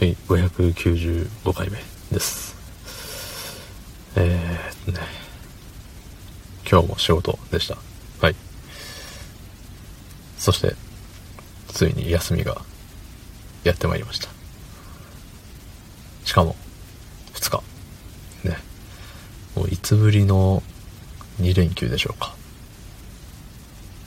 はい、595回目です。えーっとね、今日も仕事でした。はい。そして、ついに休みがやってまいりました。しかも、2日。ね。もういつぶりの2連休でしょうか。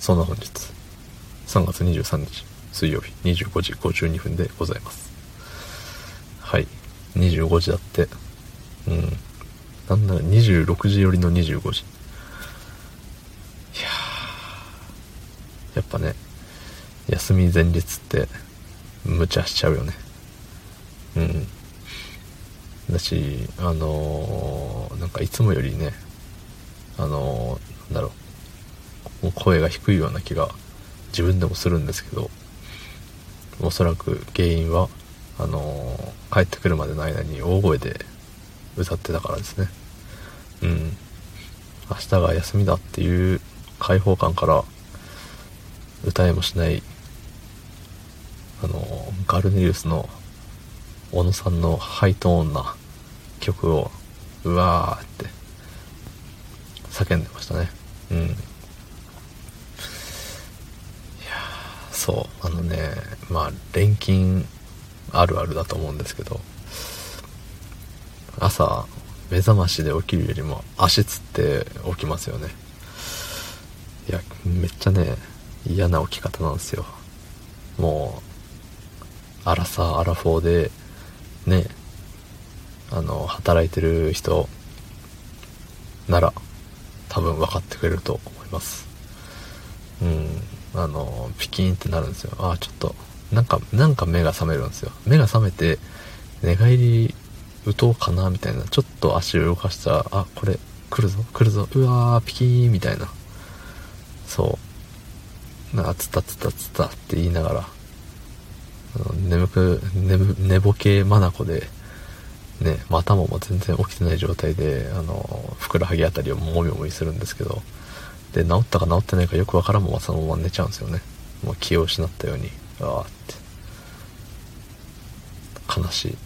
そんな本日、3月23日、水曜日25時52分でございます。はい。25時だって。うん。なんなら26時寄りの25時。いややっぱね、休み前日って、無茶しちゃうよね。うん。だし、あのーなんかいつもよりね、あのーなんだろう、声が低いような気が自分でもするんですけど、おそらく原因は、あの帰ってくるまでの間に大声で歌ってたからですね。うん。明日が休みだっていう解放感から、歌えもしない、あのガルネリウスの小野さんのハイトーンな曲を、うわーって叫んでましたね。うん。いやそう、あのね、まあ、錬金あるあるだと思うんですけど、朝、目覚ましで起きるよりも足つって起きますよね。いや、めっちゃね、嫌な起き方なんですよ。もう、アラサー、アラフォーで、ね、あの、働いてる人なら、多分分かってくれると思います。うん。あの、ピキーンってなるんですよ。ああ、ちょっと、なんか、なんか目が覚めるんですよ。目が覚めて、寝返り打とうかな、みたいな。ちょっと足を動かしたら、あ、これ、来るぞ、来るぞ、うわー、ピキー、みたいな。そう。なんか、つったつったつったって言いながら、眠く、眠、寝ぼけまなこで、ね、またもも全然起きてない状態で、あの、ふくらはぎあたりをもみもみするんですけど、で、治ったか治ってないかよくわからんままそのまま寝ちゃうんですよね。もう気を失ったように、あーって。悲しい。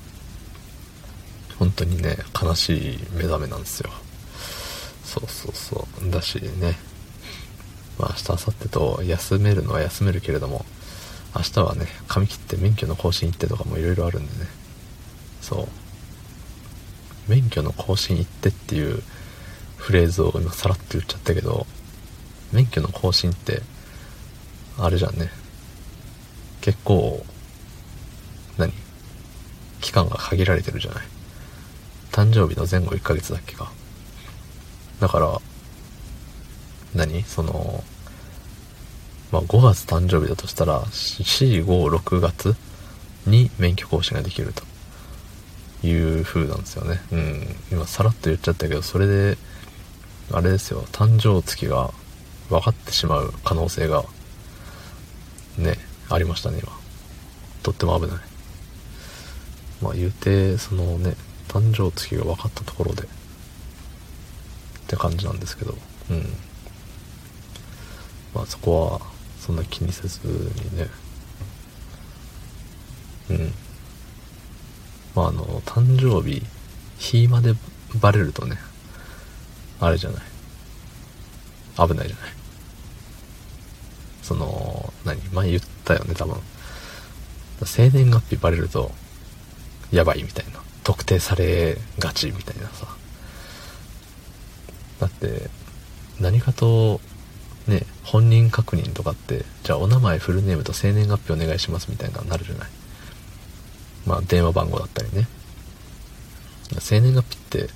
本当にね、悲しい目覚めなんですよ。そうそうそう。だしね、まあ明日、明後日と休めるのは休めるけれども、明日はね、髪切って免許の更新行ってとかもいろいろあるんでね。そう。免許の更新行ってっていうフレーズを今さらっと言っちゃったけど、免許の更新って、あれじゃんね。結構、何？期間が限られてるじゃない？誕生日の前後1ヶ月だっけか？だから、何？その、まあ5月誕生日だとしたら、4、5、6月に免許更新ができると。いう風なんですよね。うん。今さらっと言っちゃったけど、それで、あれですよ、誕生月が分かってしまう可能性が、ね、ありましたね、今。とっても危ない。まあ言うて、そのね、誕生月が分かったところで、って感じなんですけど、うん。まあそこは、そんな気にせずにね、うん。まあ、あの、誕生日、日までバレるとね、あれじゃない。危ないじゃない。その、何？前言ったよね、多分。生年月日バレると、やばいみたいな。特定されがちみたいなさ。だって、何かと、ね、本人確認とかって、じゃあお名前フルネームと生年月日お願いしますみたいななるじゃない？まあ電話番号だったりね。生年月日って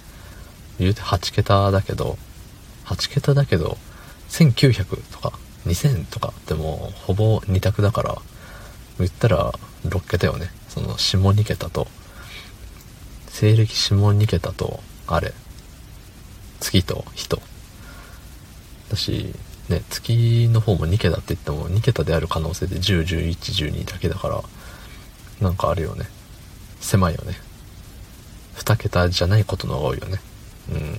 言うて8桁だけど、8桁だけど、1900とか2000とかってもうほぼ2択だから、言ったら6桁よね。その下2桁と、西暦下2桁と、あれ、月と人。だし、ね、月の方も2桁って言っても2桁である可能性で10、11、12だけだから、なんかあるよね。狭いよね。2桁じゃないことの方が多いよね。うん。